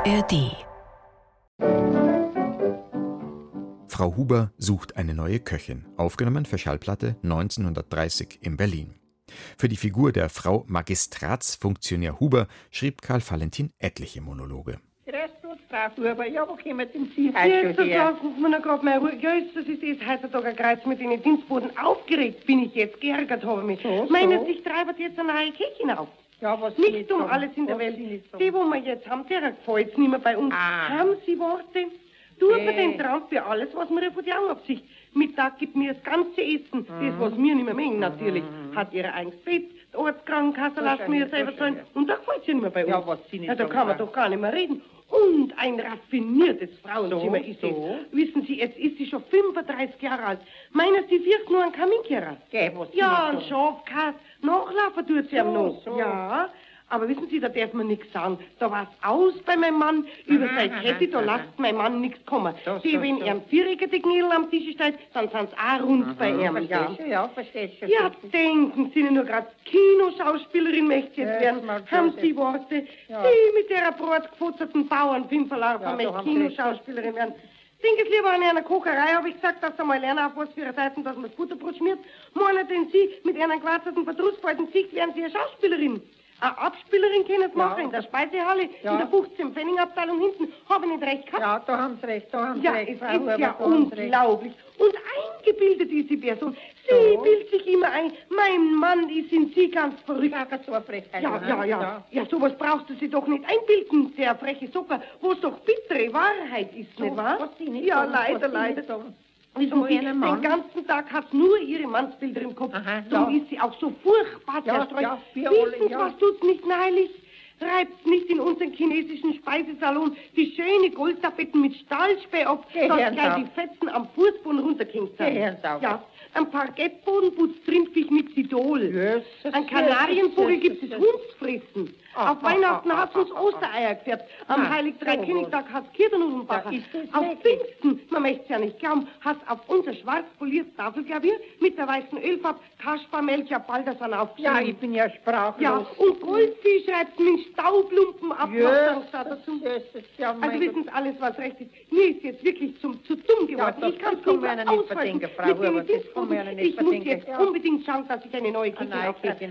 ARD Frau Huber sucht eine neue Köchin, aufgenommen für Schallplatte 1930 in Berlin. Für die Figur der Frau Magistratsfunktionär Huber schrieb Karl Valentin etliche Monologe. Frau Huber. Ja, wo kommen denn Sie Jetzt heute schon her? lassen Sie mir noch gerade mal Ruhe. Ja, ist das ist es heutzutage ein Kreuz mit den Dienstboden. Aufgeregt bin ich jetzt, geärgert habe mich. So, Meinen so. Sie, ich treibe jetzt eine neue Köchin auf. Ja, was Sie Nicht um alles in der Welt. Sagen. Die, wo wir jetzt haben, der gefällt nicht mehr bei uns. Ah. Haben Sie Worte? Für den Traum für alles, was mir von die Augen absicht. Mittag gibt mir das ganze Essen. Das, was wir nicht mehr mengen, natürlich. Hat ihre eigenes Bett, die Ortskrankenkasse lassen wir so selber ja. Und da gefällt sie nicht mehr bei uns. Ja, was Sie nicht ja, da kann man doch gar nicht mehr reden. Und ein raffiniertes Frauenzimmer So, ist so. es. Wissen Sie, jetzt ist sie schon 35 Jahre alt. Meinen Sie, wirkt nur einen Kaminkehrer? Geh, was Ja, ein nicht sagen. Schafkas. Nachlaufen tut sie So, am noch. so. Ja. Aber wissen Sie, da darf man nichts sagen. Da war's aus bei meinem Mann. Über Aha, seine aha, Kette, da aha. lasst mein Mann nichts kommen. So, Die, so, wenn er ein vierjähriger Knädel am Tisch steht, dann sind's auch rund bei ihm. Ja. Verstehst? Ja, verstehst du. Ja, denken Sie nur gerade, Kinoschauspielerin möchte sie jetzt werden. Haben schon Sie sein. Worte? Ja. Sie mit der brotgefutterten Bauernpimperlarve Ja, da möchte Sie. Kinoschauspielerin werden. Denken Sie lieber an einer Kocherei, habe ich gesagt, dass Sie mal lernen, auf was für eine Seiten, dass man das Butterbrot schmiert. Meinen denn Sie, mit einer gewarzerten Verdrussfalten Sicht wären Sie eine Schauspielerin? Eine Abspielerin können machen in der Speisehalle, in der 15 Pfenningabteilung hinten. Habe ich nicht recht gehabt? Ja, da haben Sie recht, da haben Sie Ja, recht, es ist ja unglaublich. Und eingebildet ist die Person. Sie bildet sich immer ein, mein Mann ist in Sie ganz verrückt. Ja, Frechheit. Ja, ne? ja, ja. Ja, sowas brauchst du sie doch nicht einbilden, der freche Zucker, wo es doch bittere Wahrheit ist, So, nicht wahr? ja, leider, leider. Nicht So Sie, einen den ganzen Tag hat nur ihre Mannsbilder im Kopf. Aha, Darum ja. ist sie auch so furchtbar Ja, zerstreut. ja, wir Wissen Sie, ja. was tut's nicht neulich? Reibt nicht in unseren chinesischen Speisesalon die schöne Goldtapetten mit Stahlspäh Geh dass gleich die Fetzen am Fußboden runtergehängt sind. Ja, am Parkettboden putzt Rindfisch mit Sidol. Jesus, Ein Kanarienvogel gibt es. Hundsfressen. Ah, Auf ah, Weihnachten ah, hat's ah, uns. Ostereier gefärbt. Am Heilig-Drei-Königtag hat's Kirtennudelnbacher. Ja, ist das auf? Pfingsten, man möchte ja nicht glauben, hat's auf unser schwarz poliertes Tafelklavier mit der weißen Ölfarbe Kaspar Melchior Baldasan aufgeschrieben. Ja, ich bin ja sprachlos. Ja, und Goldfisch schreibt mit Staublumpen ab. Jesus, dazu. Ja, Also wissen Sie alles, was recht ist. Mir ist jetzt wirklich zum, zu dumm geworden. das- ich kann man nicht ja nicht aushalten. Frau Huber, das kann ja Dienstboten. nicht Ich muss jetzt ja. unbedingt schauen, dass ich eine neue Küche neue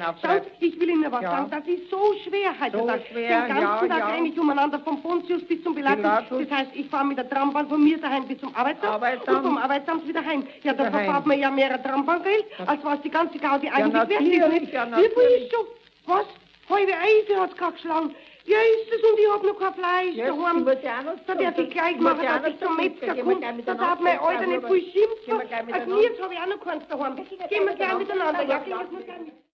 auftrage. Ich will Ihnen aber Ja. sagen, das ist so schwer heutzutage. schwer, Den ganzen ja, Tag ja. renne ich umeinander vom Pontius bis zum Pilatus. Das heißt, ich fahre mit der Trambahn von mir daheim bis zum Arbeitsamt, Arbeitsamt. und vom Arbeitsamt wieder heim. Ja, da verfahrt man ja mehr Trambahngeld, als was die ganze Gaudi eigentlich wert ist. ja, natürlich. Was? Halbe Eise hat's gerade geschlagen. Ja, ist es und ich hab noch kein Fleisch Ja, daheim. Da darf ich gleich machen, dass ich zum Metzger komme. Da darf mein Alter nicht viel schimpfen. Als jetzt habe ich auch noch keins daheim. Gehen wir gleich miteinander. Ja, gehen wir gleich miteinander.